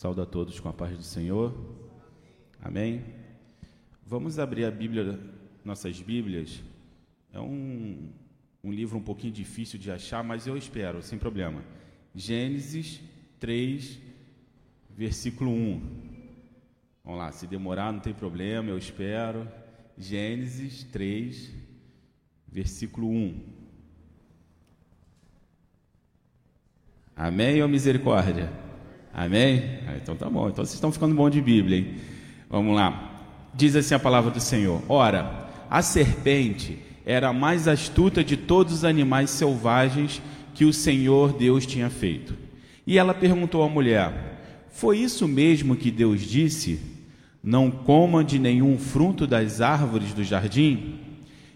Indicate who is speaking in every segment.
Speaker 1: Saúde a todos com a paz do Senhor. Amém. Vamos abrir a Bíblia, nossas Bíblias. É um, um livro um pouquinho difícil de achar, mas eu espero, sem problema. Gênesis 3, versículo 1. Vamos lá, se demorar não tem problema, eu espero. Gênesis 3, versículo 1. Amém ou misericórdia? Amém? Ah, então tá bom. Então vocês estão ficando bom de Bíblia, hein? Vamos lá. Diz assim a palavra do Senhor: Ora, a serpente era a mais astuta de todos os animais selvagens que o Senhor Deus tinha feito. E ela perguntou à mulher: Foi isso mesmo que Deus disse? Não coma de nenhum fruto das árvores do jardim?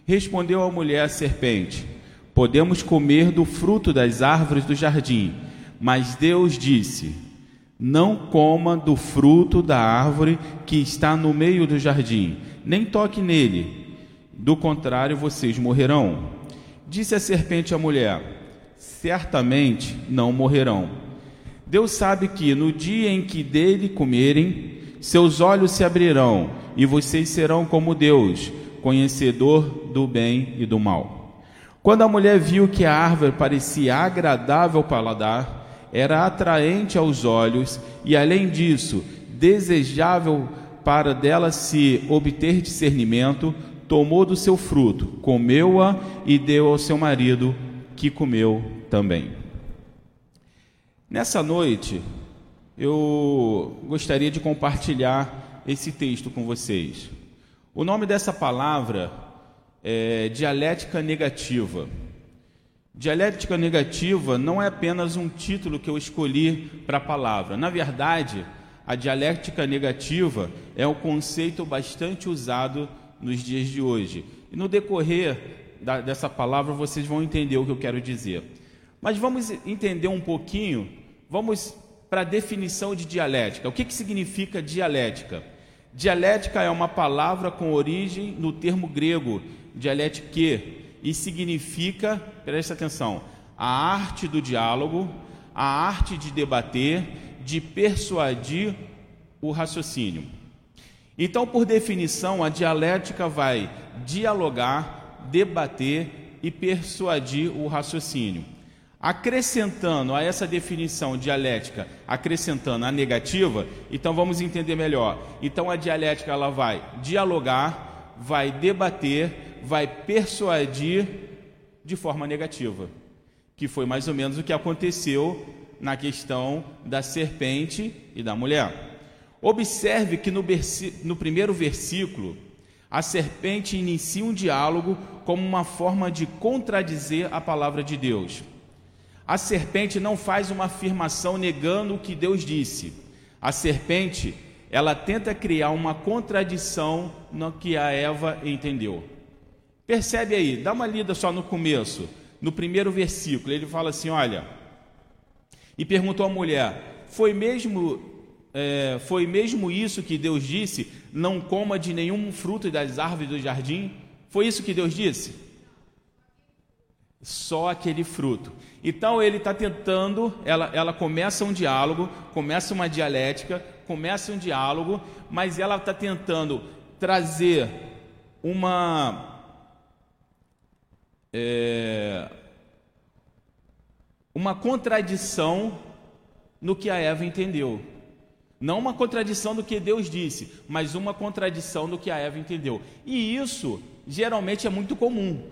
Speaker 1: Respondeu a mulher a serpente: Podemos comer do fruto das árvores do jardim. Mas Deus disse: Não coma do fruto da árvore que está no meio do jardim, nem toque nele. Do contrário, vocês morrerão. Disse a serpente à mulher: Certamente não morrerão. Deus sabe que no dia em que dele comerem, seus olhos se abrirão e vocês serão como Deus, conhecedor do bem e do mal. Quando a mulher viu que a árvore parecia agradável ao paladar, era atraente aos olhos e, além disso, desejável para dela se obter discernimento, tomou do seu fruto, comeu-a e deu ao seu marido, que comeu também. Nessa noite, eu gostaria de compartilhar esse texto com vocês. O nome dessa palavra é dialética negativa. Dialética negativa não é apenas um título que eu escolhi para a palavra. Na verdade, a dialética negativa é um conceito bastante usado nos dias de hoje. E no decorrer da, dessa palavra vocês vão entender o que eu quero dizer. Mas vamos entender um pouquinho, vamos para a definição de dialética. O que, que significa dialética? Dialética é uma palavra com origem no termo grego dialétique, e significa, preste atenção, a arte do diálogo, a arte de debater, de persuadir o raciocínio. Então, por definição, a dialética vai dialogar, debater e persuadir o raciocínio. Acrescentando a essa definição dialética, acrescentando a negativa, então vamos entender melhor. Então a dialética ela vai dialogar, vai debater, vai persuadir de forma negativa, que foi mais ou menos o que aconteceu na questão da serpente e da mulher. Observe que no, no primeiro versículo, a serpente inicia um diálogo como uma forma de contradizer a palavra de Deus. A serpente não faz uma afirmação negando o que Deus disse. A serpente, ela tenta criar uma contradição no que a Eva entendeu. Percebe aí, dá uma lida só no começo, no primeiro versículo, ele fala assim: olha, e perguntou à mulher: foi mesmo, é, foi mesmo isso que Deus disse? Não coma de nenhum fruto das árvores do jardim? Foi isso que Deus disse? Só aquele fruto. Então ele está tentando, ela, ela começa um diálogo, começa uma dialética, começa um diálogo, mas ela está tentando trazer uma é, uma contradição no que a Eva entendeu. Não uma contradição do que Deus disse, mas uma contradição do que a Eva entendeu. E isso geralmente é muito comum.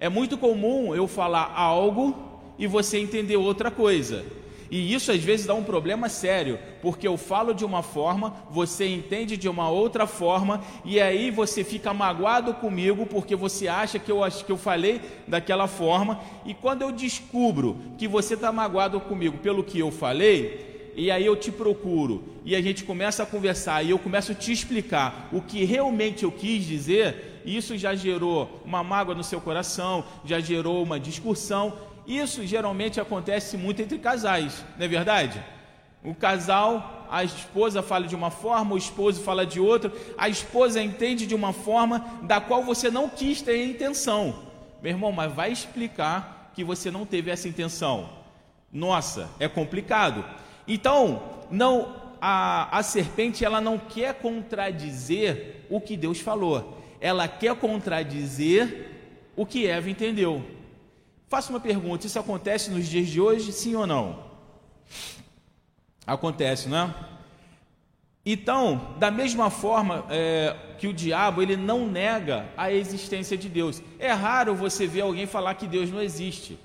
Speaker 1: É muito comum eu falar algo e você entender outra coisa. E isso às vezes dá um problema sério, porque eu falo de uma forma, você entende de uma outra forma, e aí você fica magoado comigo porque você acha que eu, que eu falei daquela forma, e quando eu descubro que você está magoado comigo pelo que eu falei, e aí eu te procuro, e a gente começa a conversar, e eu começo a te explicar o que realmente eu quis dizer, isso já gerou uma mágoa no seu coração, já gerou uma discussão, isso geralmente acontece muito entre casais, não é verdade? O casal, a esposa fala de uma forma, o esposo fala de outra, a esposa entende de uma forma da qual você não quis ter intenção. Meu irmão, mas vai explicar que você não teve essa intenção. Nossa, é complicado. Então, não a, a serpente ela não quer contradizer o que Deus falou, ela quer contradizer o que Eva entendeu. Faço uma pergunta: isso acontece nos dias de hoje, sim ou não? Acontece, não é? Então, da mesma forma é, que o diabo ele não nega a existência de Deus. É raro você ver alguém falar que Deus não existe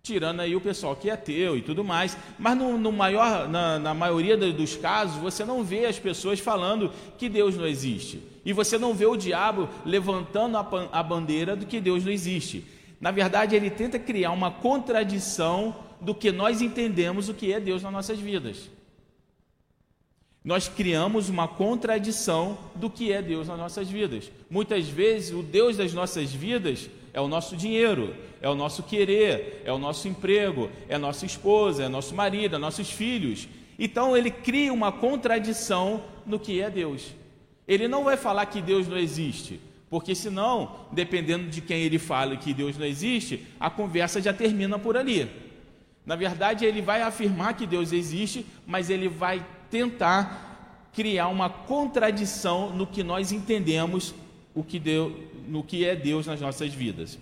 Speaker 1: tirando aí o pessoal que é ateu e tudo mais, mas no, no maior, na, na, maioria dos casos você não vê as pessoas falando que Deus não existe e você não vê o diabo levantando a, a bandeira do que Deus não existe. Na verdade, ele tenta criar uma contradição do que nós entendemos o que é Deus nas nossas vidas. Nós criamos uma contradição do que é Deus nas nossas vidas. Muitas vezes, o Deus das nossas vidas é o nosso dinheiro, é o nosso querer, é o nosso emprego, é a nossa esposa, é nosso marido, é nossos filhos. Então ele cria uma contradição no que é Deus. Ele não vai falar que Deus não existe, porque senão, dependendo de quem ele fala que Deus não existe, a conversa já termina por ali. Na verdade, ele vai afirmar que Deus existe, mas ele vai tentar criar uma contradição no que nós entendemos o que Deus, no que é Deus nas nossas vidas.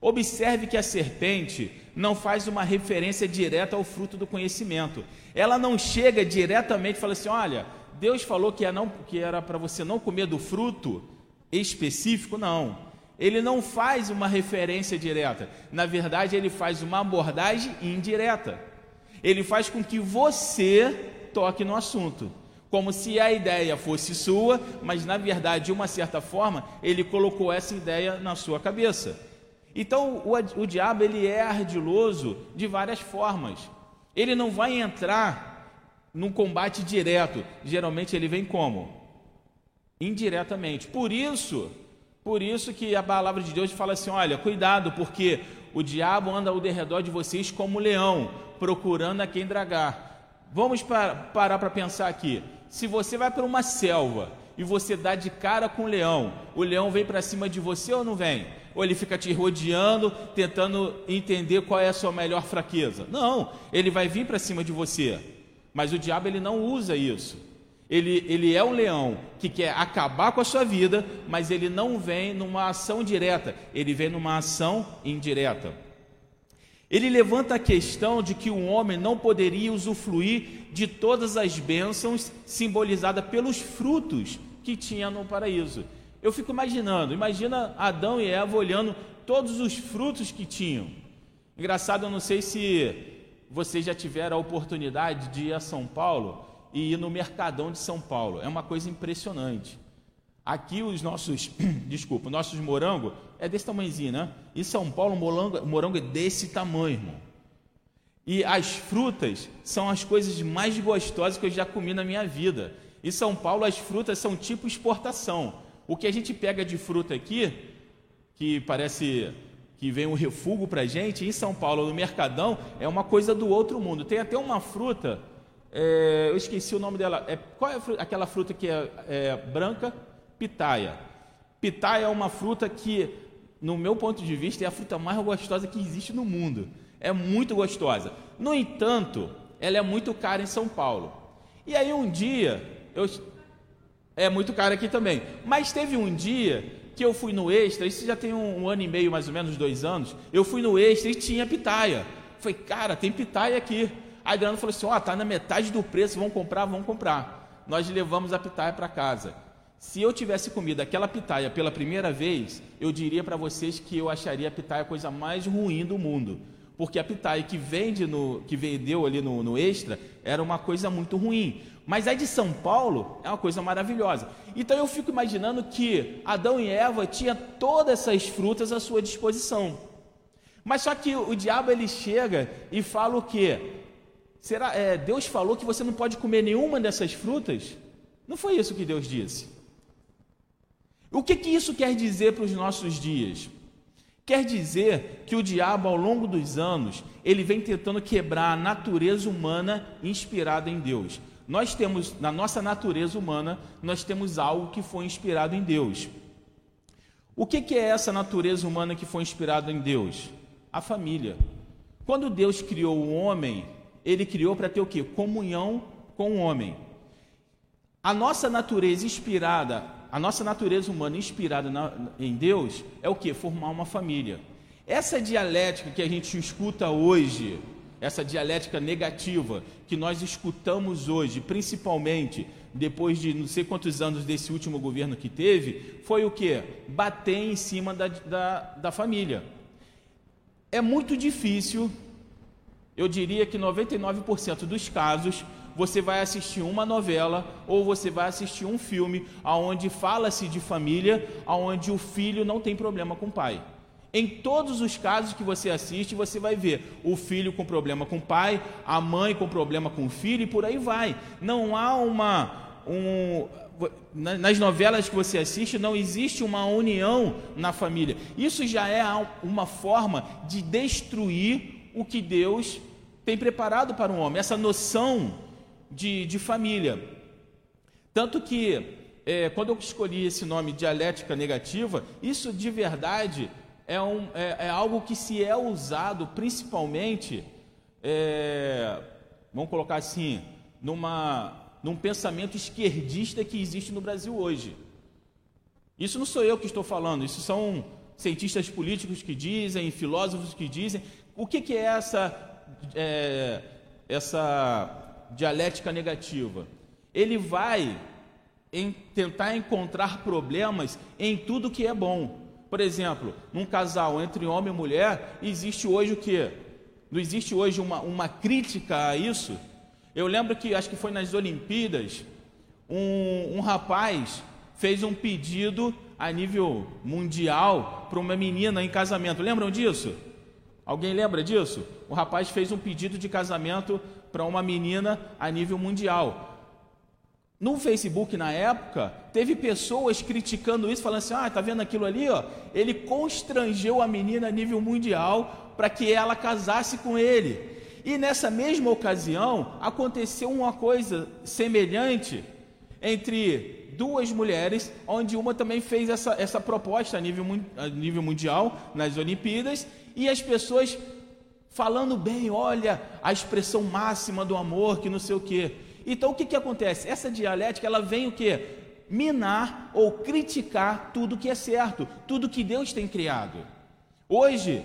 Speaker 1: Observe que a serpente não faz uma referência direta ao fruto do conhecimento. Ela não chega diretamente e fala assim: olha, Deus falou que, é era para você não comer do fruto específico, não. Ele não faz uma referência direta. Na verdade, ele faz uma abordagem indireta. Ele faz com que você toque no assunto como se a ideia fosse sua, mas na verdade, de uma certa forma, ele colocou essa ideia na sua cabeça. Então, o, o diabo ele é ardiloso de várias formas. Ele não vai entrar num combate direto. Geralmente ele vem como? Indiretamente. Por isso, por isso que a palavra de Deus fala assim: olha, cuidado, porque o diabo anda ao derredor de vocês como leão, procurando a quem dragar. Vamos parar para pensar aqui. Se você vai para uma selva e você dá de cara com o leão, o leão vem para cima de você ou não vem? Ou ele fica te rodeando, tentando entender qual é a sua melhor fraqueza? Não, ele vai vir para cima de você. Mas o diabo ele não usa isso. Ele, ele é um leão que quer acabar com a sua vida, mas ele não vem numa ação direta, ele vem numa ação indireta. Ele levanta a questão de que o homem não poderia usufruir de todas as bênçãos simbolizadas pelos frutos que tinha no paraíso. Eu fico imaginando, imagina Adão e Eva olhando todos os frutos que tinham. Engraçado, eu não sei se vocês já tiveram a oportunidade de ir a São Paulo e ir no Mercadão de São Paulo. É uma coisa impressionante. Aqui os nossos, desculpa, nossos morango é desse tamanhozinho, né? Em São Paulo, morango, morango é desse tamanho, irmão. E as frutas são as coisas mais gostosas que eu já comi na minha vida. Em São Paulo, as frutas são tipo exportação. O que a gente pega de fruta aqui, que parece que vem um refúgio para gente, em São Paulo, no Mercadão, é uma coisa do outro mundo. Tem até uma fruta, é, eu esqueci o nome dela. É, qual é fruta, aquela fruta que é, é branca? Pitaia. Pitaia é uma fruta que, no meu ponto de vista, é a fruta mais gostosa que existe no mundo. É muito gostosa. No entanto, ela é muito cara em São Paulo. E aí um dia, eu é muito cara aqui também. Mas teve um dia que eu fui no Extra, isso já tem um, um ano e meio, mais ou menos, dois anos. Eu fui no Extra e tinha pitaia. Falei, cara, tem pitaia aqui. A Adriana falou assim: ó, oh, tá na metade do preço, vamos comprar, vamos comprar. Nós levamos a pitaia para casa. Se eu tivesse comido aquela pitaia pela primeira vez, eu diria para vocês que eu acharia a pitaia a coisa mais ruim do mundo. Porque a pitaia que vende no, que vendeu ali no, no extra era uma coisa muito ruim. Mas a de São Paulo é uma coisa maravilhosa. Então eu fico imaginando que Adão e Eva tinham todas essas frutas à sua disposição. Mas só que o diabo ele chega e fala o quê? Será, é, Deus falou que você não pode comer nenhuma dessas frutas? Não foi isso que Deus disse. O que, que isso quer dizer para os nossos dias? Quer dizer que o diabo, ao longo dos anos, ele vem tentando quebrar a natureza humana inspirada em Deus. Nós temos, na nossa natureza humana, nós temos algo que foi inspirado em Deus. O que, que é essa natureza humana que foi inspirada em Deus? A família. Quando Deus criou o homem, ele criou para ter o que? Comunhão com o homem. A nossa natureza inspirada, a nossa natureza humana inspirada na, em Deus é o que? Formar uma família. Essa dialética que a gente escuta hoje, essa dialética negativa que nós escutamos hoje, principalmente depois de não sei quantos anos desse último governo que teve, foi o que? Bater em cima da, da, da família. É muito difícil, eu diria que 99% dos casos, você vai assistir uma novela ou você vai assistir um filme aonde fala-se de família, aonde o filho não tem problema com o pai. Em todos os casos que você assiste, você vai ver o filho com problema com o pai, a mãe com problema com o filho e por aí vai. Não há uma um, nas novelas que você assiste, não existe uma união na família. Isso já é uma forma de destruir o que Deus tem preparado para um homem, essa noção de, de família. Tanto que, é, quando eu escolhi esse nome, dialética negativa, isso de verdade é, um, é, é algo que se é usado principalmente, é, vamos colocar assim, numa, num pensamento esquerdista que existe no Brasil hoje. Isso não sou eu que estou falando, isso são cientistas políticos que dizem, filósofos que dizem. O que, que é essa é, essa dialética negativa? Ele vai em tentar encontrar problemas em tudo que é bom. Por exemplo, num casal entre homem e mulher, existe hoje o que? Não existe hoje uma, uma crítica a isso? Eu lembro que, acho que foi nas Olimpíadas, um, um rapaz fez um pedido a nível mundial para uma menina em casamento. Lembram disso? Alguém lembra disso? O rapaz fez um pedido de casamento para uma menina a nível mundial. No Facebook, na época, teve pessoas criticando isso, falando assim: ah, tá vendo aquilo ali? Ó? Ele constrangeu a menina a nível mundial para que ela casasse com ele. E nessa mesma ocasião, aconteceu uma coisa semelhante entre duas mulheres, onde uma também fez essa, essa proposta a nível, a nível mundial nas Olimpíadas, e as pessoas falando bem, olha a expressão máxima do amor, que não sei o quê. Então o que, que acontece? Essa dialética ela vem o quê? Minar ou criticar tudo que é certo, tudo que Deus tem criado. Hoje,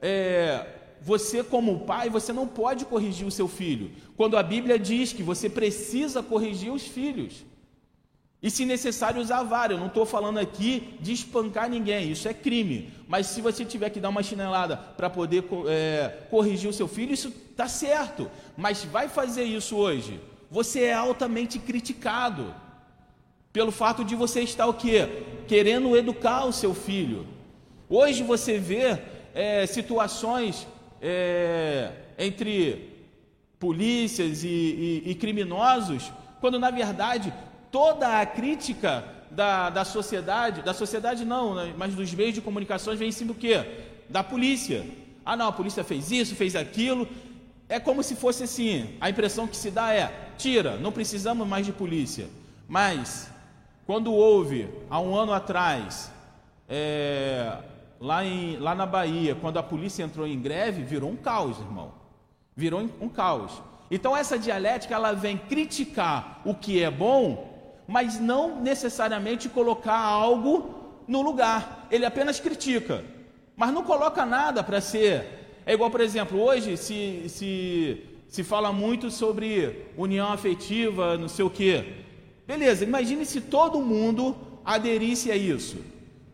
Speaker 1: é, você como pai, você não pode corrigir o seu filho. Quando a Bíblia diz que você precisa corrigir os filhos. E se necessário usar vara, eu não estou falando aqui de espancar ninguém, isso é crime. Mas se você tiver que dar uma chinelada para poder é, corrigir o seu filho, isso está certo. Mas vai fazer isso hoje, você é altamente criticado pelo fato de você estar o quê? Querendo educar o seu filho. Hoje você vê é, situações é, entre polícias e, e, e criminosos, quando na verdade toda a crítica da, da sociedade, da sociedade não, né, mas dos meios de comunicações vem em cima do quê? Da polícia. Ah não, a polícia fez isso, fez aquilo. É como se fosse assim, a impressão que se dá é, tira, não precisamos mais de polícia. Mas, quando houve, há um ano atrás, é, lá, em, lá na Bahia, quando a polícia entrou em greve, virou um caos, irmão. Virou um caos. Então essa dialética ela vem criticar o que é bom mas não necessariamente colocar algo no lugar. Ele apenas critica, mas não coloca nada para ser. É igual, por exemplo, hoje se, se, se fala muito sobre união afetiva, não sei o quê. Beleza, imagine se todo mundo aderisse a isso.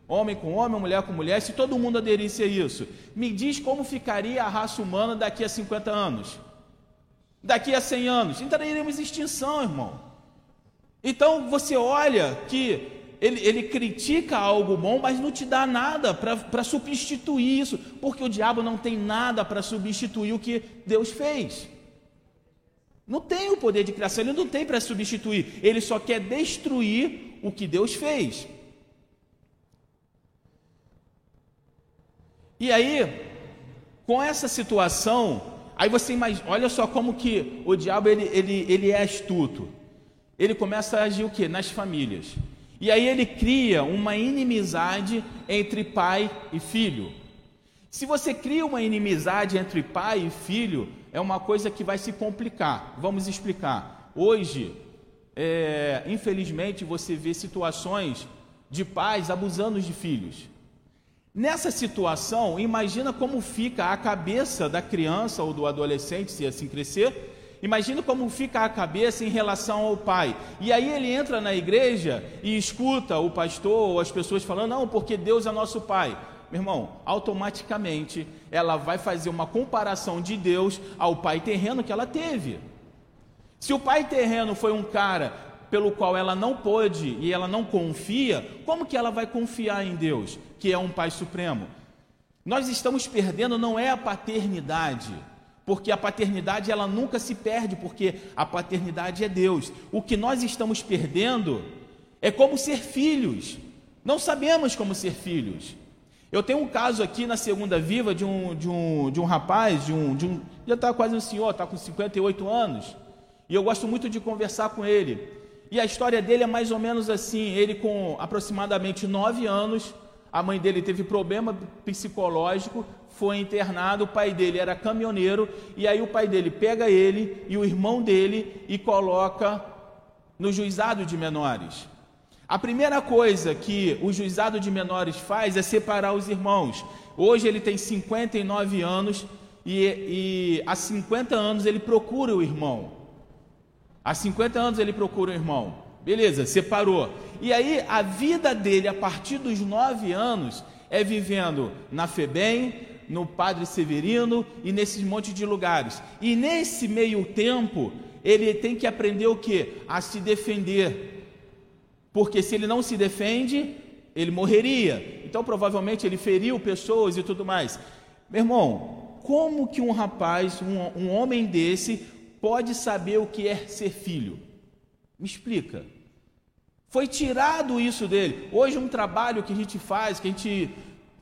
Speaker 1: Homem com homem, mulher com mulher, se todo mundo aderisse a isso. Me diz como ficaria a raça humana daqui a 50 anos. Daqui a 100 anos. Entraríamos em extinção, irmão. Então você olha que ele, ele critica algo bom, mas não te dá nada para substituir isso, porque o diabo não tem nada para substituir o que Deus fez. Não tem o poder de criação, ele não tem para substituir, ele só quer destruir o que Deus fez. E aí, com essa situação, aí você imagina, olha só como que o diabo ele, ele, ele é astuto ele começa a agir o que? Nas famílias. E aí ele cria uma inimizade entre pai e filho. Se você cria uma inimizade entre pai e filho, é uma coisa que vai se complicar. Vamos explicar. hoje, é, infelizmente, você vê situações de pais abusando de filhos. Nessa situação, imagina como fica a cabeça da criança ou do adolescente, se assim crescer, Imagina como fica a cabeça em relação ao pai. E aí ele entra na igreja e escuta o pastor ou as pessoas falando: não, porque Deus é nosso pai. Meu irmão, automaticamente ela vai fazer uma comparação de Deus ao pai terreno que ela teve. Se o pai terreno foi um cara pelo qual ela não pôde e ela não confia, como que ela vai confiar em Deus, que é um pai supremo? Nós estamos perdendo não é a paternidade, porque a paternidade ela nunca se perde, porque a paternidade é Deus. O que nós estamos perdendo é como ser filhos. Não sabemos como ser filhos. Eu tenho um caso aqui na Segunda Viva de um, de um, de um rapaz, de um, de um já está quase um senhor, está com 58 anos, e eu gosto muito de conversar com ele. E a história dele é mais ou menos assim: ele com aproximadamente 9 anos, a mãe dele teve problema psicológico, foi internado, o pai dele era caminhoneiro, e aí o pai dele pega ele e o irmão dele e coloca no juizado de menores. A primeira coisa que o juizado de menores faz é separar os irmãos. Hoje ele tem 59 anos e, e há 50 anos ele procura o irmão. Há 50 anos ele procura o irmão. Beleza, separou. E aí a vida dele a partir dos 9 anos é vivendo na FEBEM, no Padre Severino e nesses monte de lugares. E nesse meio tempo, ele tem que aprender o que? A se defender. Porque se ele não se defende, ele morreria. Então, provavelmente, ele feriu pessoas e tudo mais. Meu irmão, como que um rapaz, um, um homem desse, pode saber o que é ser filho? Me explica. Foi tirado isso dele. Hoje, um trabalho que a gente faz, que a gente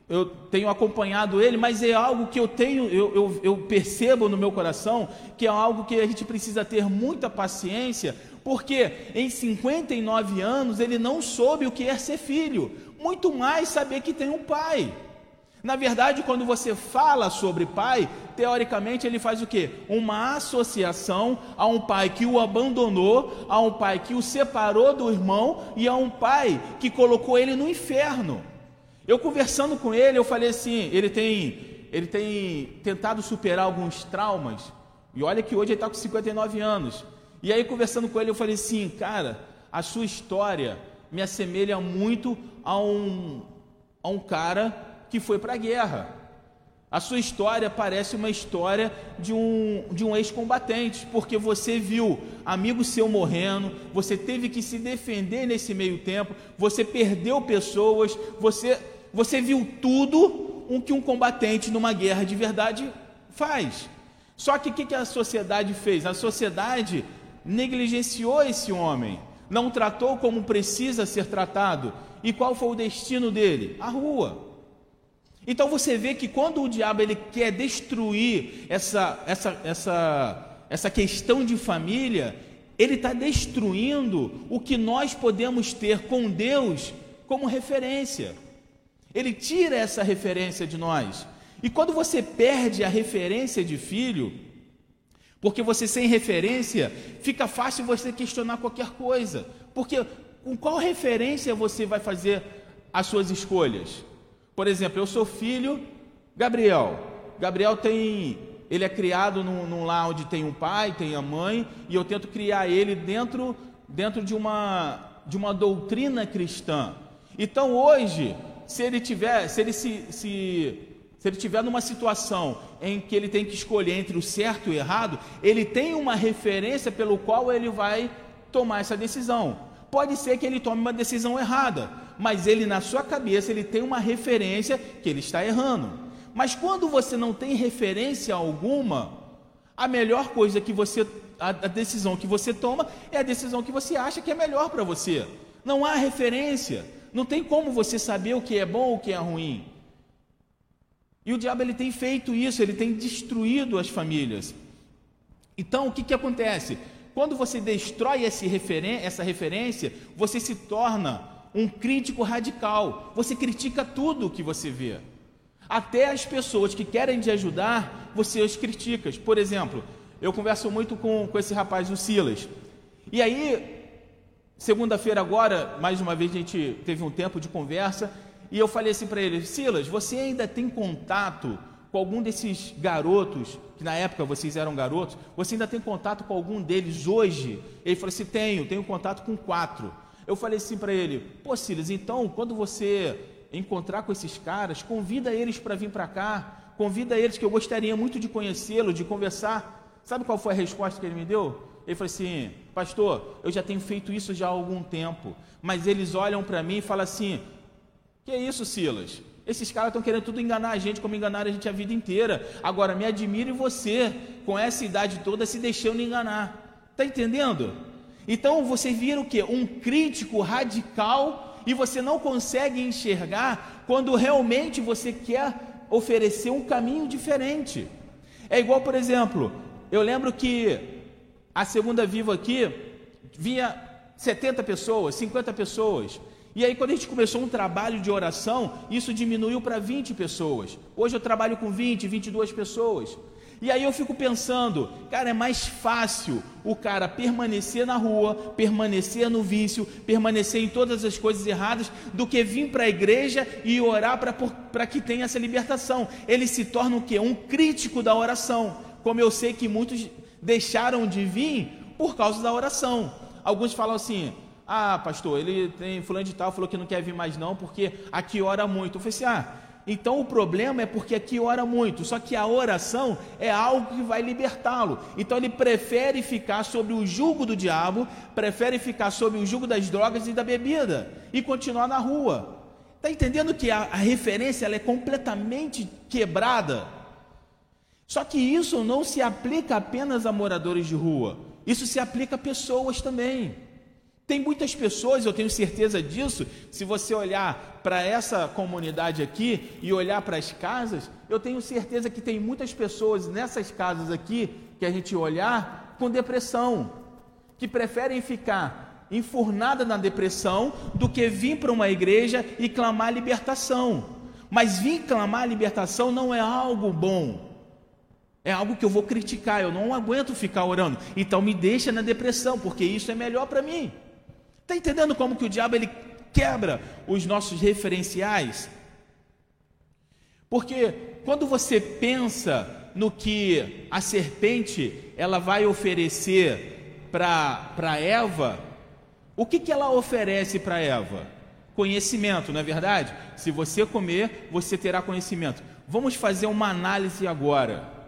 Speaker 1: eu tenho acompanhado ele, mas é algo que eu tenho, eu, eu, eu, percebo no meu coração que é algo que a gente precisa ter muita paciência, porque em 59 anos ele não soube o que é ser filho, muito mais saber que tem um pai. Na verdade, quando você fala sobre pai, teoricamente ele faz o que? Uma associação a um pai que o abandonou, a um pai que o separou do irmão e a um pai que colocou ele no inferno. Eu conversando com ele, eu falei assim, ele tem, ele tem tentado superar alguns traumas, e olha que hoje ele está com 59 anos. E aí, conversando com ele, eu falei assim, cara, a sua história me assemelha muito a um, a um cara que foi para a guerra. A sua história parece uma história de um, de um ex-combatente, porque você viu amigo seu morrendo, você teve que se defender nesse meio tempo, você perdeu pessoas, você você viu tudo o que um combatente numa guerra de verdade faz. Só que o que, que a sociedade fez? A sociedade negligenciou esse homem, não tratou como precisa ser tratado. E qual foi o destino dele? A rua. Então você vê que quando o diabo ele quer destruir essa, essa, essa, essa questão de família, ele está destruindo o que nós podemos ter com Deus como referência. Ele tira essa referência de nós. E quando você perde a referência de filho, porque você sem referência, fica fácil você questionar qualquer coisa. Porque com qual referência você vai fazer as suas escolhas? Por exemplo, eu sou filho Gabriel. Gabriel tem, ele é criado num, num lar onde tem um pai, tem a mãe, e eu tento criar ele dentro, dentro de uma de uma doutrina cristã. Então hoje se ele tiver, se ele se, se, se ele tiver numa situação em que ele tem que escolher entre o certo e o errado, ele tem uma referência pelo qual ele vai tomar essa decisão. Pode ser que ele tome uma decisão errada, mas ele na sua cabeça ele tem uma referência que ele está errando. Mas quando você não tem referência alguma, a melhor coisa que você a, a decisão que você toma é a decisão que você acha que é melhor para você. Não há referência. Não tem como você saber o que é bom ou o que é ruim. E o diabo ele tem feito isso, ele tem destruído as famílias. Então, o que, que acontece? Quando você destrói referen essa referência, você se torna um crítico radical. Você critica tudo o que você vê. Até as pessoas que querem te ajudar, você os critica. Por exemplo, eu converso muito com, com esse rapaz, o Silas. E aí, segunda-feira agora, mais uma vez a gente teve um tempo de conversa e eu falei assim para ele: Silas, você ainda tem contato com algum desses garotos, que na época vocês eram garotos, você ainda tem contato com algum deles hoje? Ele falou assim: tenho, tenho contato com quatro. Eu falei assim para ele: pô, Silas, então quando você encontrar com esses caras, convida eles para vir para cá, convida eles que eu gostaria muito de conhecê-lo, de conversar. Sabe qual foi a resposta que ele me deu? Ele falou assim: Pastor, eu já tenho feito isso já há algum tempo, mas eles olham para mim e falam assim: Que é isso, Silas? Esses caras estão querendo tudo enganar a gente, como enganaram a gente a vida inteira. Agora, me admire você, com essa idade toda, se deixando enganar. Está entendendo? Então, você vira o que? Um crítico radical e você não consegue enxergar quando realmente você quer oferecer um caminho diferente. É igual, por exemplo, eu lembro que a segunda viva aqui vinha 70 pessoas, 50 pessoas. E aí, quando a gente começou um trabalho de oração, isso diminuiu para 20 pessoas. Hoje eu trabalho com 20, 22 pessoas. E aí eu fico pensando, cara, é mais fácil o cara permanecer na rua, permanecer no vício, permanecer em todas as coisas erradas, do que vir para a igreja e orar para que tenha essa libertação. Ele se torna o quê? Um crítico da oração. Como eu sei que muitos deixaram de vir por causa da oração. Alguns falam assim: ah, pastor, ele tem fulano de tal, falou que não quer vir mais não, porque aqui ora muito. Eu falei assim, ah, então o problema é porque aqui ora muito, só que a oração é algo que vai libertá-lo. Então ele prefere ficar sob o jugo do diabo, prefere ficar sob o jugo das drogas e da bebida e continuar na rua. Está entendendo que a, a referência é completamente quebrada? Só que isso não se aplica apenas a moradores de rua, isso se aplica a pessoas também. Tem muitas pessoas, eu tenho certeza disso, se você olhar para essa comunidade aqui e olhar para as casas, eu tenho certeza que tem muitas pessoas nessas casas aqui que a gente olhar com depressão, que preferem ficar enfurnada na depressão do que vir para uma igreja e clamar libertação. Mas vir clamar libertação não é algo bom. É algo que eu vou criticar, eu não aguento ficar orando. Então me deixa na depressão, porque isso é melhor para mim. Está entendendo como que o diabo ele quebra os nossos referenciais? Porque quando você pensa no que a serpente ela vai oferecer para Eva, o que, que ela oferece para Eva? Conhecimento, não é verdade? Se você comer, você terá conhecimento. Vamos fazer uma análise agora.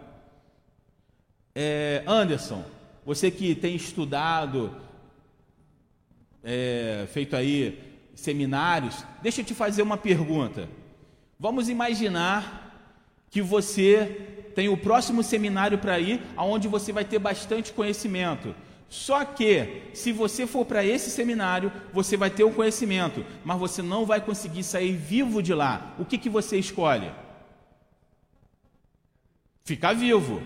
Speaker 1: É, Anderson, você que tem estudado é, feito aí seminários, deixa eu te fazer uma pergunta. Vamos imaginar que você tem o próximo seminário para ir, aonde você vai ter bastante conhecimento. Só que, se você for para esse seminário, você vai ter o conhecimento, mas você não vai conseguir sair vivo de lá. O que, que você escolhe? Ficar vivo.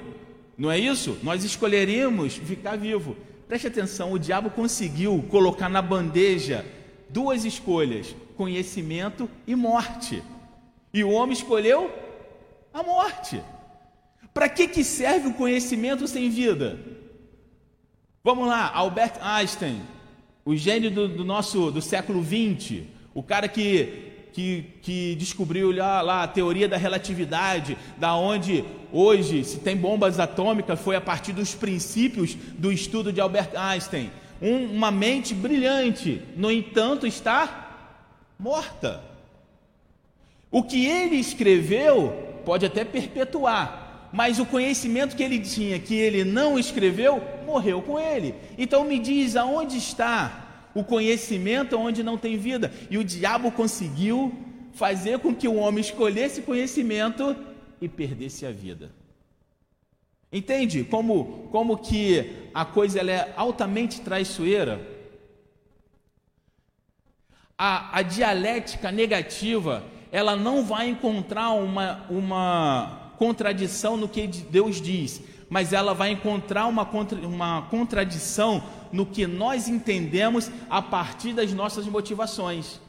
Speaker 1: Não é isso? Nós escolheríamos ficar vivo. Preste atenção, o diabo conseguiu colocar na bandeja duas escolhas: conhecimento e morte. E o homem escolheu a morte. Para que, que serve o conhecimento sem vida? Vamos lá, Albert Einstein, o gênio do, do nosso do século XX, o cara que que, que descobriu lá, lá, a teoria da relatividade, da onde hoje se tem bombas atômicas, foi a partir dos princípios do estudo de Albert Einstein. Um, uma mente brilhante, no entanto, está morta. O que ele escreveu pode até perpetuar, mas o conhecimento que ele tinha, que ele não escreveu, morreu com ele. Então me diz aonde está o conhecimento onde não tem vida. E o diabo conseguiu fazer com que o homem escolhesse conhecimento e perdesse a vida. Entende como, como que a coisa ela é altamente traiçoeira? A, a dialética negativa, ela não vai encontrar uma, uma contradição no que Deus diz, mas ela vai encontrar uma, contra, uma contradição no que nós entendemos a partir das nossas motivações.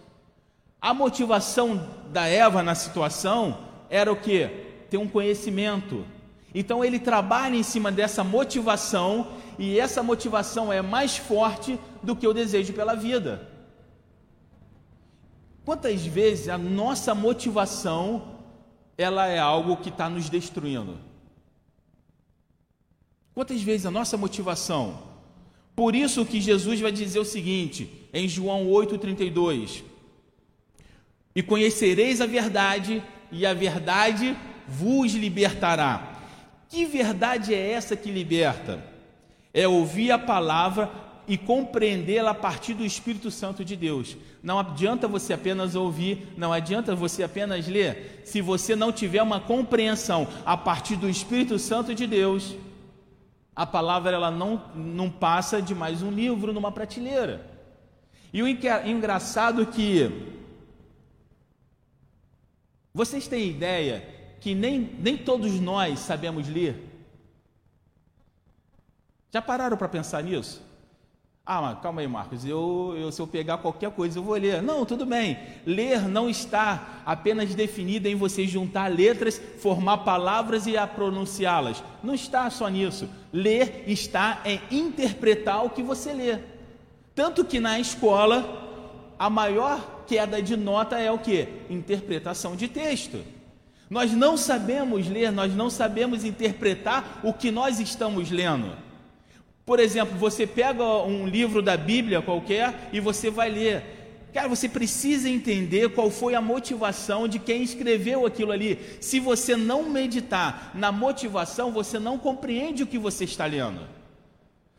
Speaker 1: A motivação da Eva na situação era o que? Ter um conhecimento. Então ele trabalha em cima dessa motivação e essa motivação é mais forte do que o desejo pela vida. Quantas vezes a nossa motivação ela é algo que está nos destruindo? Quantas vezes a nossa motivação? Por isso que Jesus vai dizer o seguinte, em João 8,32: E conhecereis a verdade, e a verdade vos libertará. Que verdade é essa que liberta? É ouvir a palavra e compreendê-la a partir do Espírito Santo de Deus. Não adianta você apenas ouvir, não adianta você apenas ler, se você não tiver uma compreensão a partir do Espírito Santo de Deus a palavra ela não, não passa de mais um livro numa prateleira. E o engraçado é que vocês têm ideia que nem, nem todos nós sabemos ler? Já pararam para pensar nisso? Ah, mas calma aí, Marcos. Eu, eu, se eu pegar qualquer coisa, eu vou ler. Não, tudo bem. Ler não está apenas definido em você juntar letras, formar palavras e a pronunciá-las. Não está só nisso. Ler está em interpretar o que você lê. Tanto que na escola, a maior queda de nota é o que? Interpretação de texto. Nós não sabemos ler, nós não sabemos interpretar o que nós estamos lendo. Por exemplo, você pega um livro da Bíblia qualquer e você vai ler. Cara, você precisa entender qual foi a motivação de quem escreveu aquilo ali. Se você não meditar na motivação, você não compreende o que você está lendo.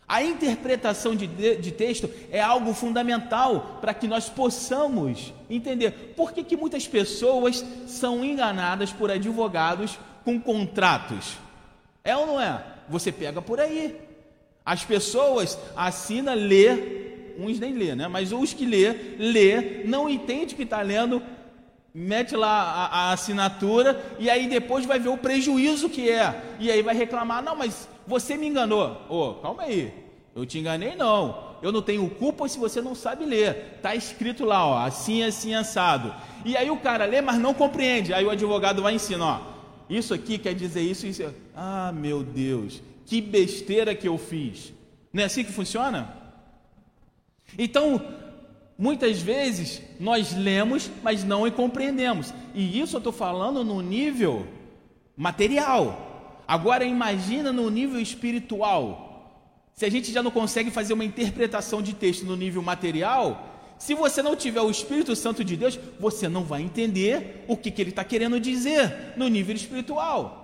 Speaker 1: A interpretação de, de texto é algo fundamental para que nós possamos entender por que, que muitas pessoas são enganadas por advogados com contratos. É ou não é? Você pega por aí. As pessoas assinam, lê, uns nem lê, né? Mas os que lê, lê, não entende que está lendo, mete lá a, a, assinatura e aí depois vai ver o prejuízo que é. E aí vai reclamar, não, mas você me enganou. Ô, oh, calma aí, eu te enganei não. Eu não tenho culpa se você não sabe ler. Está escrito lá, ó, assim, assim, assado. E aí o cara lê, mas não compreende. Aí o advogado vai ensinar, ó. Isso aqui quer dizer isso, isso. Ah, meu Deus que besteira que eu fiz. Não é assim que funciona? Então, muitas vezes nós lemos, mas não compreendemos. E isso eu estou falando no nível material. Agora imagina no nível espiritual. Se a gente já não consegue fazer uma interpretação de texto no nível material, se você não tiver o Espírito Santo de Deus, você não vai entender o que, que ele está querendo dizer no nível espiritual.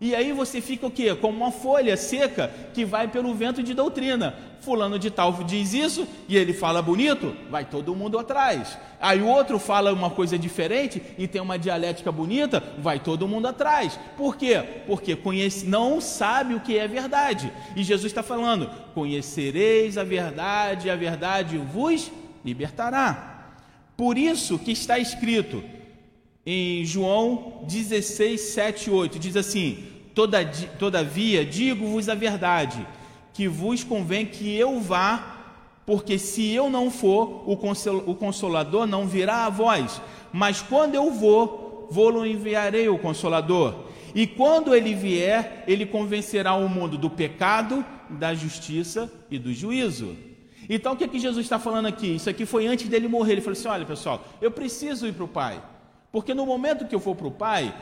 Speaker 1: E aí você fica o quê? Como uma folha seca que vai pelo vento de doutrina. Fulano de tal diz isso e ele fala bonito, vai todo mundo atrás. Aí o outro fala uma coisa diferente e tem uma dialética bonita, vai todo mundo atrás. Por quê? Porque conhece, não sabe o que é verdade. E Jesus está falando: conhecereis a verdade, a verdade vos libertará. Por isso que está escrito: em João 16, 7 8, diz assim: Todavia digo-vos a verdade, que vos convém que eu vá, porque se eu não for, o consolador não virá a vós, mas quando eu vou, vou-lo enviarei o consolador. E quando ele vier, ele convencerá o mundo do pecado, da justiça e do juízo. Então o que, é que Jesus está falando aqui? Isso aqui foi antes dele morrer. Ele falou assim: olha pessoal, eu preciso ir para o Pai. Porque no momento que eu for para o Pai,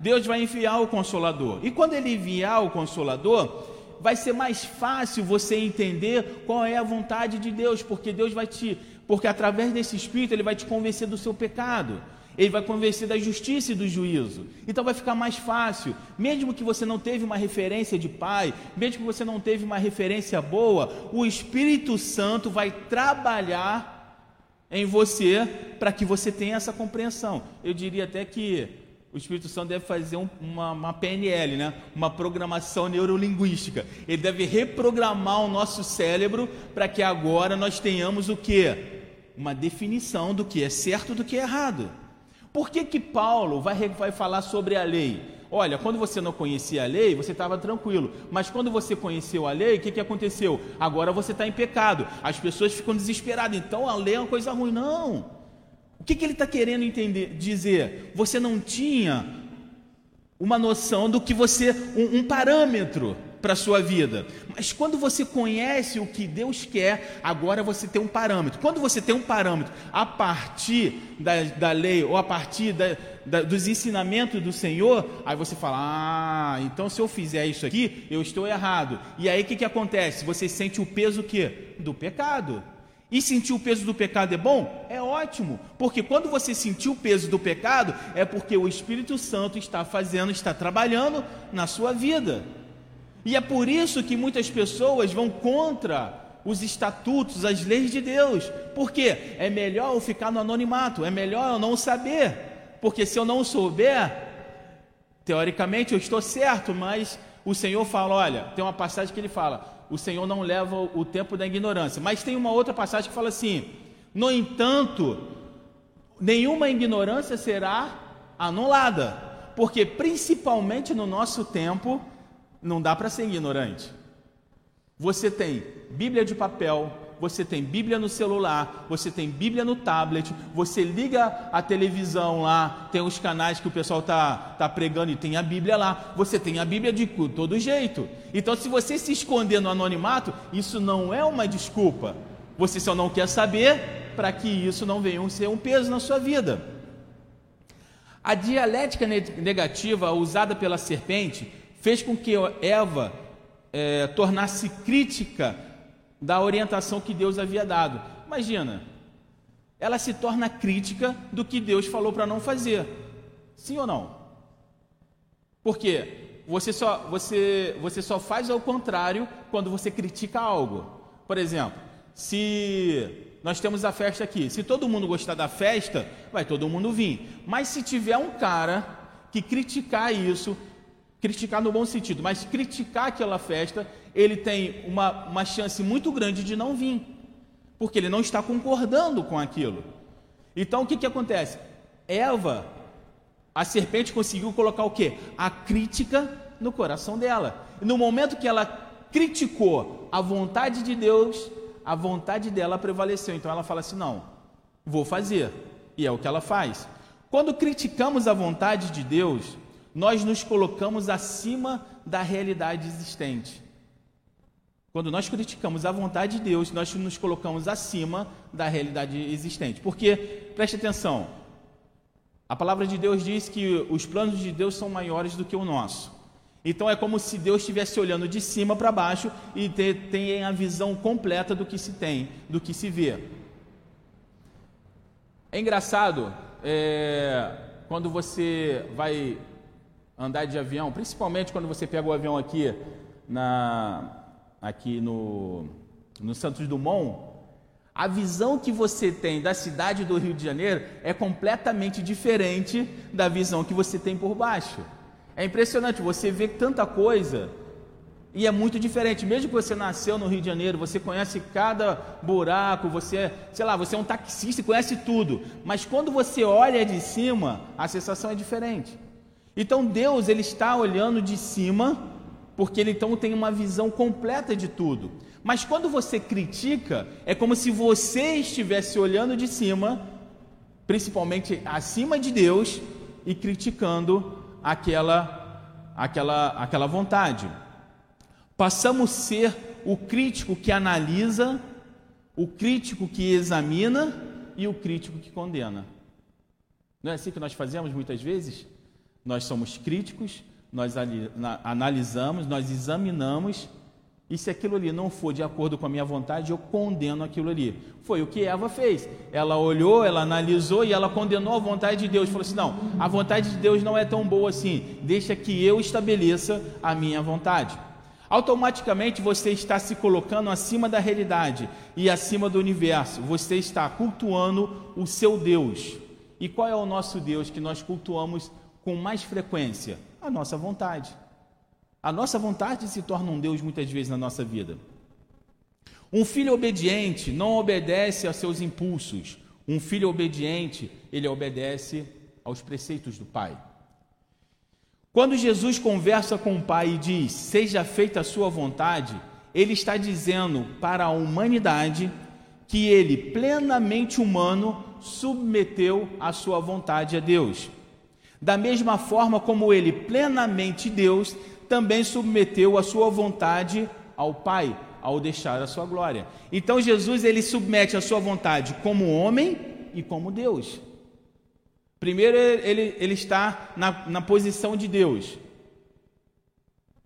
Speaker 1: Deus vai enviar o Consolador. E quando Ele enviar o Consolador, vai ser mais fácil você entender qual é a vontade de Deus, porque Deus vai te, porque através desse Espírito Ele vai te convencer do seu pecado. Ele vai convencer da justiça e do juízo. Então vai ficar mais fácil. Mesmo que você não teve uma referência de pai, mesmo que você não teve uma referência boa, o Espírito Santo vai trabalhar em você para que você tenha essa compreensão. Eu diria até que o Espírito Santo deve fazer um, uma, uma, PNL, né? uma programação neurolinguística. Ele deve reprogramar o nosso cérebro para que agora nós tenhamos o que? Uma definição do que é certo e do que é errado. Por que, que Paulo vai, vai falar sobre a lei? Olha, quando você não conhecia a lei, você estava tranquilo. Mas quando você conheceu a lei, o que, que aconteceu? Agora você está em pecado. As pessoas ficam desesperadas. Então a lei é uma coisa ruim. Não. Que, que ele está querendo entender, dizer? Você não tinha uma noção do que você, um, um parâmetro para a sua vida. Mas quando você conhece o que Deus quer, agora você tem um parâmetro. Quando você tem um parâmetro a partir da, da lei ou a partir da, da, dos ensinamentos do Senhor, aí você fala: Ah, então se eu fizer isso aqui, eu estou errado. E aí o que, que acontece? Você sente o peso que? Do pecado. E sentir o peso do pecado é bom? É ótimo, porque quando você sentir o peso do pecado, é porque o Espírito Santo está fazendo, está trabalhando na sua vida. E é por isso que muitas pessoas vão contra os estatutos, as leis de Deus. Porque é melhor eu ficar no anonimato, é melhor eu não saber. Porque se eu não souber, teoricamente eu estou certo, mas o Senhor fala: olha, tem uma passagem que ele fala: o Senhor não leva o tempo da ignorância. Mas tem uma outra passagem que fala assim: no entanto, nenhuma ignorância será anulada, porque principalmente no nosso tempo não dá para ser ignorante. Você tem Bíblia de papel, você tem Bíblia no celular, você tem Bíblia no tablet, você liga a televisão lá, tem os canais que o pessoal tá, tá pregando e tem a Bíblia lá, você tem a Bíblia de todo jeito. Então, se você se esconder no anonimato, isso não é uma desculpa. Você só não quer saber para que isso não venha ser um peso na sua vida. A dialética negativa usada pela serpente fez com que Eva é, tornasse crítica da orientação que Deus havia dado. Imagina, ela se torna crítica do que Deus falou para não fazer. Sim ou não? Porque você só, você, você só faz ao contrário quando você critica algo. Por exemplo, se nós temos a festa aqui, se todo mundo gostar da festa, vai todo mundo vir. Mas se tiver um cara que criticar isso, criticar no bom sentido, mas criticar aquela festa, ele tem uma, uma chance muito grande de não vir, porque ele não está concordando com aquilo. Então o que, que acontece? Eva, a serpente conseguiu colocar o que? A crítica no coração dela. E no momento que ela criticou a vontade de Deus, a vontade dela prevaleceu. Então ela fala assim: não, vou fazer. E é o que ela faz. Quando criticamos a vontade de Deus, nós nos colocamos acima da realidade existente. Quando nós criticamos a vontade de Deus, nós nos colocamos acima da realidade existente. Porque, preste atenção, a palavra de Deus diz que os planos de Deus são maiores do que o nosso. Então é como se Deus estivesse olhando de cima para baixo e tem a visão completa do que se tem, do que se vê. É engraçado é, quando você vai andar de avião, principalmente quando você pega o avião aqui, na, aqui no, no Santos Dumont, a visão que você tem da cidade do Rio de Janeiro é completamente diferente da visão que você tem por baixo. É impressionante, você vê tanta coisa e é muito diferente. Mesmo que você nasceu no Rio de Janeiro, você conhece cada buraco, você, sei lá, você é um taxista e conhece tudo. Mas quando você olha de cima, a sensação é diferente. Então Deus ele está olhando de cima, porque ele então tem uma visão completa de tudo. Mas quando você critica, é como se você estivesse olhando de cima, principalmente acima de Deus, e criticando aquela aquela aquela vontade. Passamos a ser o crítico que analisa, o crítico que examina e o crítico que condena. Não é assim que nós fazemos muitas vezes? Nós somos críticos, nós analisamos, nós examinamos, e se aquilo ali não for de acordo com a minha vontade, eu condeno aquilo ali. Foi o que Eva fez. Ela olhou, ela analisou e ela condenou a vontade de Deus. Falou assim: não, a vontade de Deus não é tão boa assim. Deixa que eu estabeleça a minha vontade. Automaticamente você está se colocando acima da realidade e acima do universo. Você está cultuando o seu Deus. E qual é o nosso Deus que nós cultuamos com mais frequência? A nossa vontade. A nossa vontade se torna um Deus muitas vezes na nossa vida. Um filho obediente não obedece a seus impulsos. Um filho obediente, ele obedece aos preceitos do Pai. Quando Jesus conversa com o Pai e diz: Seja feita a sua vontade, ele está dizendo para a humanidade que ele, plenamente humano, submeteu a sua vontade a Deus. Da mesma forma como ele, plenamente Deus, também submeteu a sua vontade ao Pai, ao deixar a sua glória. Então Jesus ele submete a sua vontade como homem e como Deus. Primeiro ele, ele está na, na posição de Deus,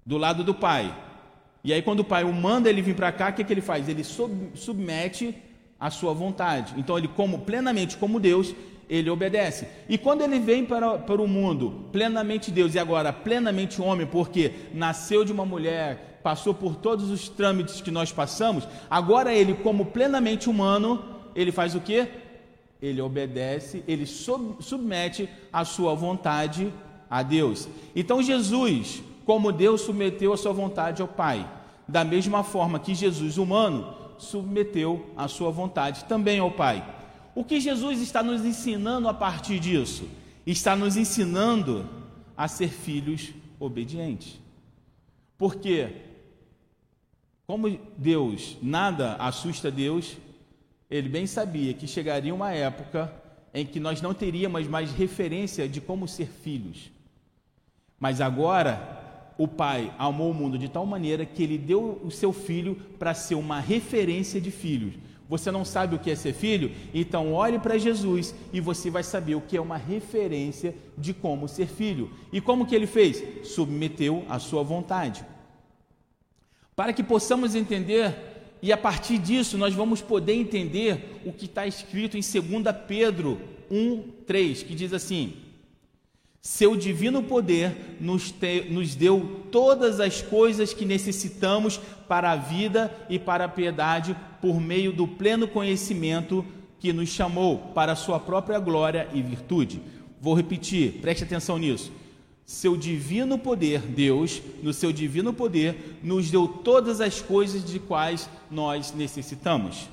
Speaker 1: do lado do Pai. E aí quando o Pai o manda ele vir para cá, o que, que ele faz? Ele sub, submete a sua vontade. Então ele como plenamente como Deus, ele obedece. E quando ele vem para, para o mundo plenamente Deus e agora plenamente homem, porque nasceu de uma mulher, passou por todos os trâmites que nós passamos, agora ele, como plenamente humano, ele faz o que? Ele obedece, ele sub, submete a sua vontade a Deus. Então Jesus, como Deus submeteu a sua vontade ao Pai, da mesma forma que Jesus humano submeteu a sua vontade também ao Pai. O que Jesus está nos ensinando a partir disso? Está nos ensinando a ser filhos obedientes. Porque como Deus, nada assusta Deus, ele bem sabia que chegaria uma época em que nós não teríamos mais referência de como ser filhos. Mas agora, o Pai amou o mundo de tal maneira que ele deu o seu filho para ser uma referência de filhos. Você não sabe o que é ser filho? Então olhe para Jesus e você vai saber o que é uma referência de como ser filho. E como que ele fez? Submeteu a sua vontade para que possamos entender, e a partir disso nós vamos poder entender o que está escrito em 2 Pedro 1, 3, que diz assim: Seu divino poder nos, te, nos deu todas as coisas que necessitamos para a vida e para a piedade, por meio do pleno conhecimento que nos chamou para a sua própria glória e virtude. Vou repetir, preste atenção nisso seu divino poder, Deus, no seu divino poder, nos deu todas as coisas de quais nós necessitamos.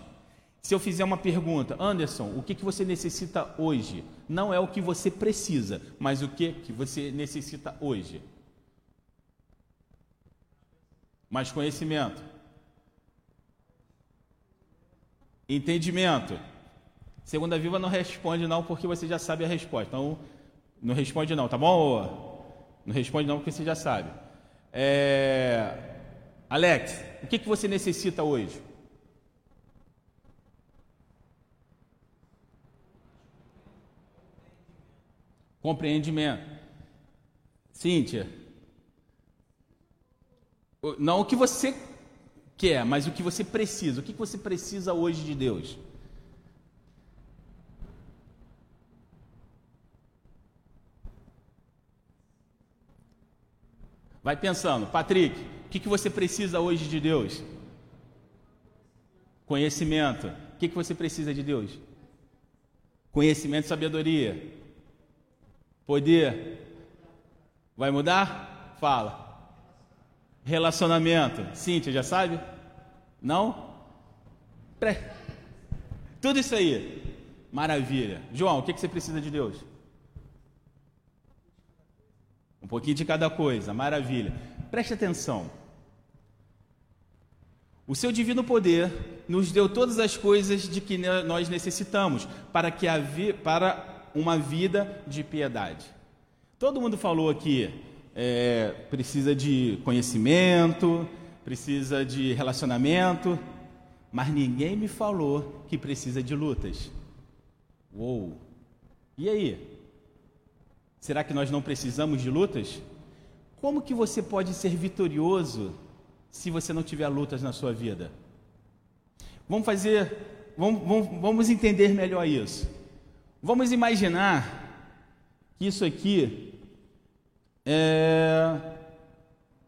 Speaker 1: Se eu fizer uma pergunta, Anderson, o que, que você necessita hoje? Não é o que você precisa, mas o que, que você necessita hoje. Mais conhecimento. Entendimento. Segunda Viva não responde não, porque você já sabe a resposta. Então, não responde não, tá bom? Não responde não, porque você já sabe. É... Alex, o que, que você necessita hoje? Compreendimento. Cíntia. Não o que você quer, mas o que você precisa. O que, você precisa hoje de Deus? Vai pensando, Patrick, o que, que você precisa hoje de Deus? Conhecimento. O que, que você precisa de Deus? Conhecimento e sabedoria. Poder. Vai mudar? Fala. Relacionamento. Cíntia, já sabe? Não? Pré. Tudo isso aí. Maravilha. João, o que, que você precisa de Deus? Um pouquinho de cada coisa, maravilha. Preste atenção. O seu divino poder nos deu todas as coisas de que nós necessitamos para que para uma vida de piedade. Todo mundo falou aqui, é, precisa de conhecimento, precisa de relacionamento, mas ninguém me falou que precisa de lutas. Uou! E aí? Será que nós não precisamos de lutas? Como que você pode ser vitorioso se você não tiver lutas na sua vida? Vamos fazer, vamos, vamos, vamos entender melhor isso. Vamos imaginar que isso aqui é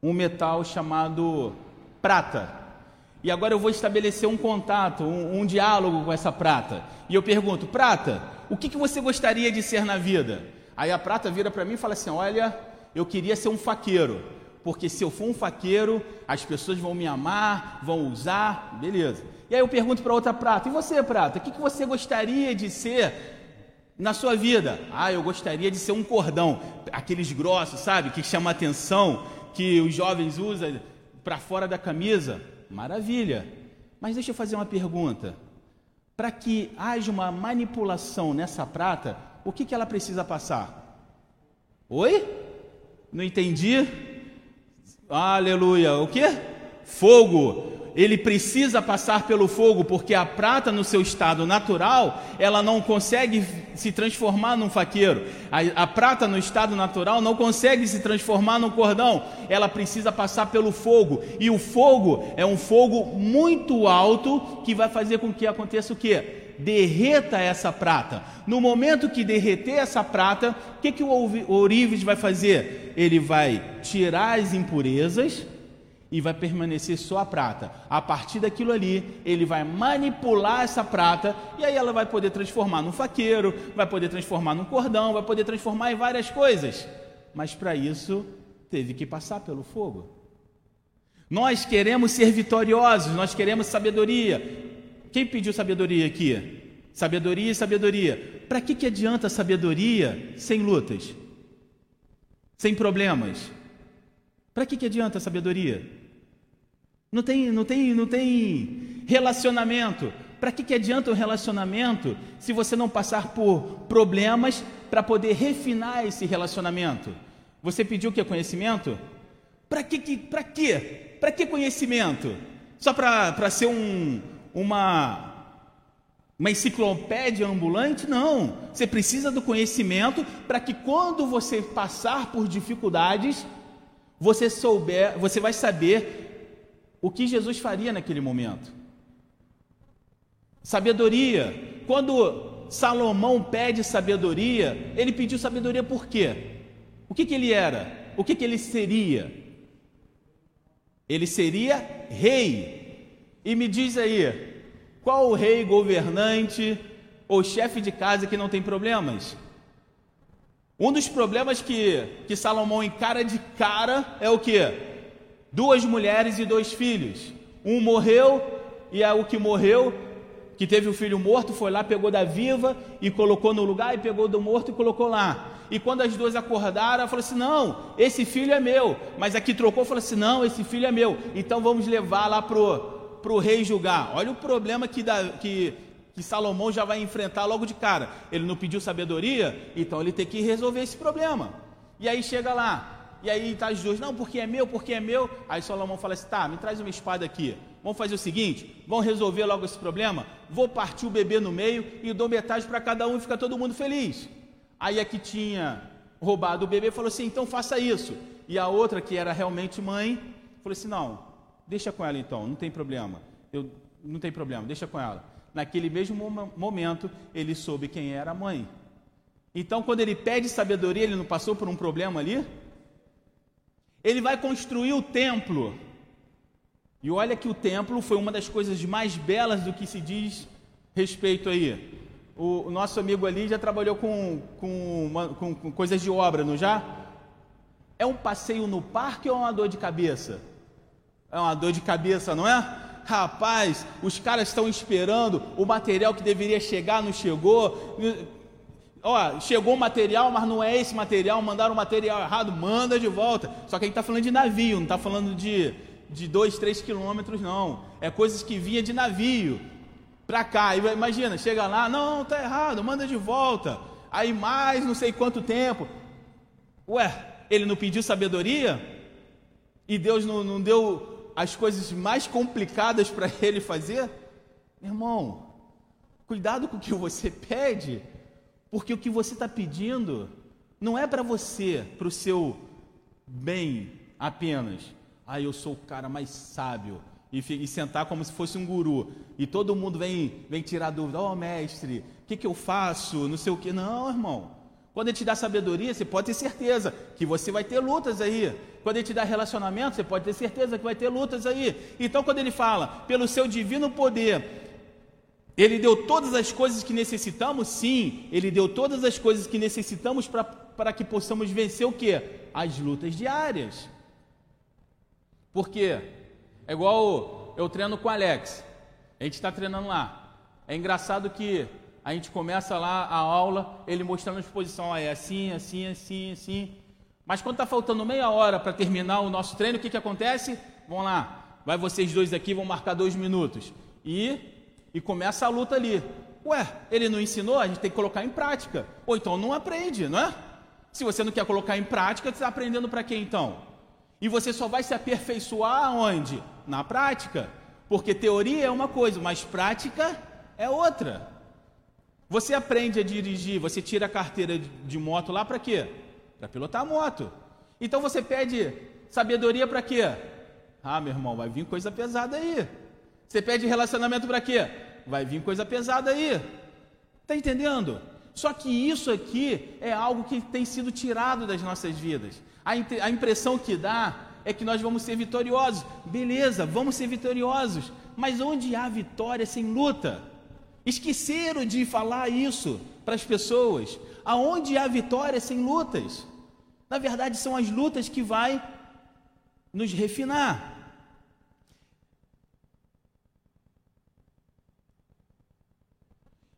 Speaker 1: um metal chamado prata. E agora eu vou estabelecer um contato, um, um diálogo com essa prata. E eu pergunto, prata, o que, que você gostaria de ser na vida? Aí a prata vira para mim e fala assim: Olha, eu queria ser um faqueiro, porque se eu for um faqueiro, as pessoas vão me amar, vão usar, beleza. E aí eu pergunto para outra prata: E você, prata, o que, que você gostaria de ser na sua vida? Ah, eu gostaria de ser um cordão, aqueles grossos, sabe, que chama atenção, que os jovens usam para fora da camisa. Maravilha. Mas deixa eu fazer uma pergunta. Para que haja uma manipulação nessa prata, o que, que ela precisa passar? Oi? Não entendi? Aleluia. O que? Fogo ele precisa passar pelo fogo, porque a prata, no seu estado natural, ela não consegue se transformar num faqueiro. A, a, prata, no estado natural, não consegue se transformar num cordão. Ela precisa passar pelo fogo. E o fogo é um fogo muito alto que vai fazer com que aconteça o quê? derreta essa prata. No momento que derreter essa prata, o que, que o ourives vai fazer? Ele vai tirar as impurezas e vai permanecer só a prata. A partir daquilo ali, ele vai manipular essa prata e aí ela vai poder transformar num faqueiro, vai poder transformar num cordão, vai poder transformar em várias coisas. Mas para isso, teve que passar pelo fogo. Nós queremos ser vitoriosos, nós queremos sabedoria. Quem pediu sabedoria aqui? Sabedoria e sabedoria. Para que, que adianta sabedoria sem lutas? Sem problemas? Para que, que adianta sabedoria? Não tem, não tem, não tem relacionamento. Para que, que adianta um relacionamento se você não passar por problemas para poder refinar esse relacionamento? Você pediu o que? Conhecimento? Para que, que, para quê? Para que conhecimento? Só para ser um, uma, uma enciclopédia ambulante? Não. Você precisa do conhecimento para que quando você passar por dificuldades, você souber, você vai saber o que Jesus faria naquele momento. Sabedoria. Quando Salomão pede sabedoria, ele pediu sabedoria por quê? O que, que ele era? O que, que ele seria? Ele seria rei. E me diz aí, qual o rei governante ou chefe de casa que não tem problemas? Um dos problemas que, que Salomão encara de cara é o que? Duas mulheres e dois filhos. Um morreu e o que morreu, que teve o filho morto, foi lá, pegou da viva e colocou no lugar, e pegou do morto e colocou lá. E quando as duas acordaram, ela falou assim: Não, esse filho é meu. Mas aqui trocou, falou assim: Não, esse filho é meu. Então vamos levar lá pro, pro rei julgar. Olha o problema que, da, que, que Salomão já vai enfrentar logo de cara. Ele não pediu sabedoria, então ele tem que resolver esse problema. E aí chega lá, e aí tá as duas, não, porque é meu, porque é meu. Aí Salomão fala assim: tá, me traz uma espada aqui. Vamos fazer o seguinte: vamos resolver logo esse problema. Vou partir o bebê no meio e dou metade para cada um e fica todo mundo feliz. Aí a que tinha roubado o bebê falou assim: então faça isso. E a outra, que era realmente mãe, falou assim: não, deixa com ela então, não tem problema. Eu, não tem problema, deixa com ela. Naquele mesmo momento, ele soube quem era a mãe. Então, quando ele pede sabedoria, ele não passou por um problema ali? Ele vai construir o templo. E olha que o templo foi uma das coisas mais belas do que se diz respeito aí. O, o nosso amigo ali já trabalhou com, com, uma, com, com coisas de obra, não já? É um passeio no parque ou é uma dor de cabeça? É uma dor de cabeça, não é? Rapaz, os caras estão esperando, o material que deveria chegar não chegou ó, chegou o material, mas não é esse material, mandaram o material errado, manda de volta. Só que a gente está falando de navio, não está falando de, de dois, três quilômetros, não. É coisas que vinha de navio para cá. Imagina, chega lá, não, está errado, manda de volta. Aí mais não sei quanto tempo. Ué, ele não pediu sabedoria? E Deus não, não deu as coisas mais complicadas para ele fazer? Irmão, cuidado com o que você pede porque o que você está pedindo não é para você, para o seu bem apenas. Ah, eu sou o cara mais sábio. E, e, sentar como se fosse um guru. E todo mundo vem, vem tirar dúvida. Ó oh, mestre, o que, que eu faço? Não sei o que. Não, irmão. Quando ele te dá sabedoria, você pode ter certeza que você vai ter lutas aí. Quando ele te dá relacionamento, você pode ter certeza que vai ter lutas aí. Então, quando ele fala, pelo seu divino poder, ele deu todas as coisas que necessitamos? Sim, ele deu todas as coisas que necessitamos para que possamos vencer o que? As lutas diárias. Por quê? É igual eu treino com o Alex. A gente está treinando lá. É engraçado que a gente começa lá a aula, ele mostrando a exposição, é assim, assim, assim, assim. Mas quando está faltando meia hora para terminar o nosso treino, o que, que acontece? Vamos lá, vai vocês dois aqui, vão marcar dois minutos. E e começa a luta ali. Ué, ele não ensinou, a gente tem que colocar em prática. Ou então não aprende, não é? Se você não quer colocar em prática, você está aprendendo para quê então? E você só vai se aperfeiçoar onde? Na prática. Porque teoria é uma coisa, mas prática é outra. Você aprende a dirigir, você tira a carteira de moto lá para quê? Para pilotar a moto. Então você pede sabedoria para quê? Ah, meu irmão, vai vir coisa pesada aí. Você pede relacionamento para quê? Vai vir coisa pesada aí. Está entendendo? Só que isso aqui é algo que tem sido tirado das nossas vidas. A, a impressão que dá é que nós vamos ser vitoriosos. Beleza, vamos ser vitoriosos. Mas onde há vitória sem luta? Esqueceram de falar isso para as pessoas. Aonde há vitória sem lutas? Na verdade, são as lutas que vai nos refinar.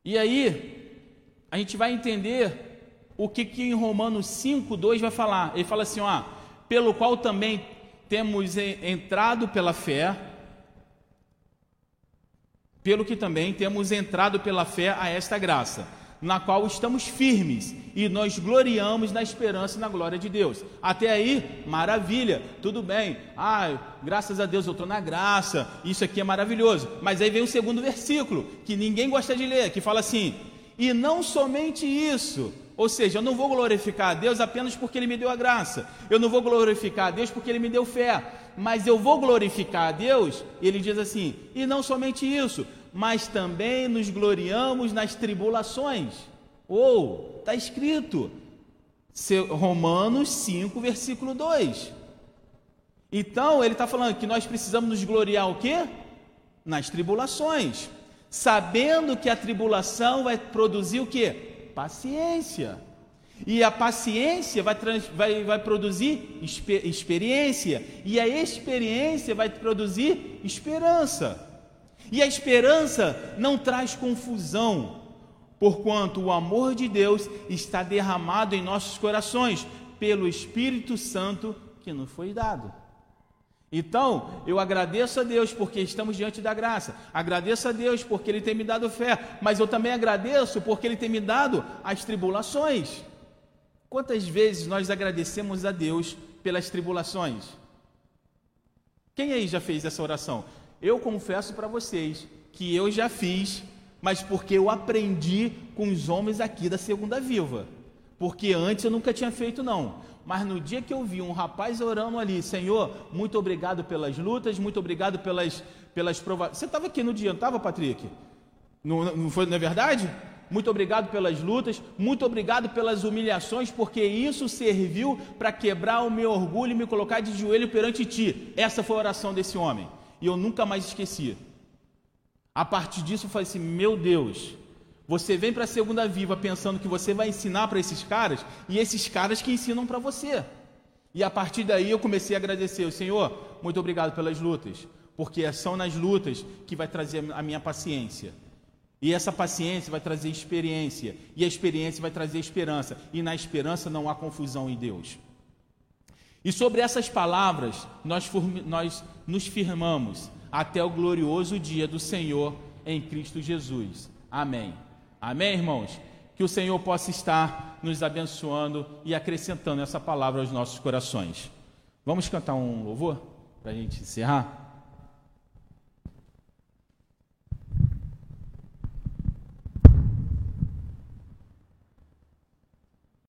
Speaker 1: E aí, a gente vai entender o que, que em Romanos 5, 2 vai falar. Ele fala assim: ó, pelo qual também temos entrado pela fé, pelo que também temos entrado pela fé a esta graça, na qual estamos firmes e nós gloriamos na esperança e na glória de Deus. Até aí, maravilha, tudo bem. Ah, graças a Deus eu estou na graça, isso aqui é maravilhoso. Mas aí vem o segundo versículo, que ninguém gosta de ler, que fala assim: e não somente isso, ou seja, eu não vou glorificar a Deus apenas porque Ele me deu a graça, eu não vou glorificar a Deus porque Ele me deu fé, mas eu vou glorificar a Deus, ele diz assim, e não somente isso, mas também nos gloriamos nas tribulações. Ou, está escrito, Romanos 5, versículo 2. Então, ele está falando que nós precisamos nos gloriar o quê? Nas tribulações sabendo que a tribulação vai produzir o que? Paciência. E a paciência vai, trans, vai, vai produzir exper, experiência. E a experiência vai produzir esperança. E a esperança não traz confusão, porquanto o amor de Deus está derramado em nossos corações pelo Espírito Santo que nos foi dado. Então, eu agradeço a Deus porque estamos diante da graça, agradeço a Deus porque Ele tem me dado fé, mas eu também agradeço porque Ele tem me dado as tribulações. Quantas vezes nós agradecemos a Deus pelas tribulações? Quem aí já fez essa oração? Eu confesso para vocês que eu já fiz, mas porque eu aprendi com os homens aqui da Segunda Viva. Porque antes eu nunca tinha feito, não. Mas no dia que eu vi um rapaz orando ali, Senhor, muito obrigado pelas lutas, muito obrigado pelas, pelas provações. Você estava aqui no dia, não estava, Patrick? Não, não, foi, não é verdade? Muito obrigado pelas lutas, muito obrigado pelas humilhações, porque isso serviu para quebrar o meu orgulho e me colocar de joelho perante ti. Essa foi a oração desse homem. E eu nunca mais esqueci. A partir disso eu falei assim: meu Deus, você vem para a segunda viva pensando que você vai ensinar para esses caras e esses caras que ensinam para você. E a partir daí eu comecei a agradecer, o Senhor, muito obrigado pelas lutas, porque são nas lutas que vai trazer a minha paciência. E essa paciência vai trazer experiência, e a experiência vai trazer esperança, e na esperança não há confusão em Deus. E sobre essas palavras nós, nós nos firmamos até o glorioso dia do Senhor em Cristo Jesus. Amém. Amém, irmãos? Que o Senhor possa estar nos abençoando e acrescentando essa palavra aos nossos corações. Vamos cantar um louvor para a gente encerrar?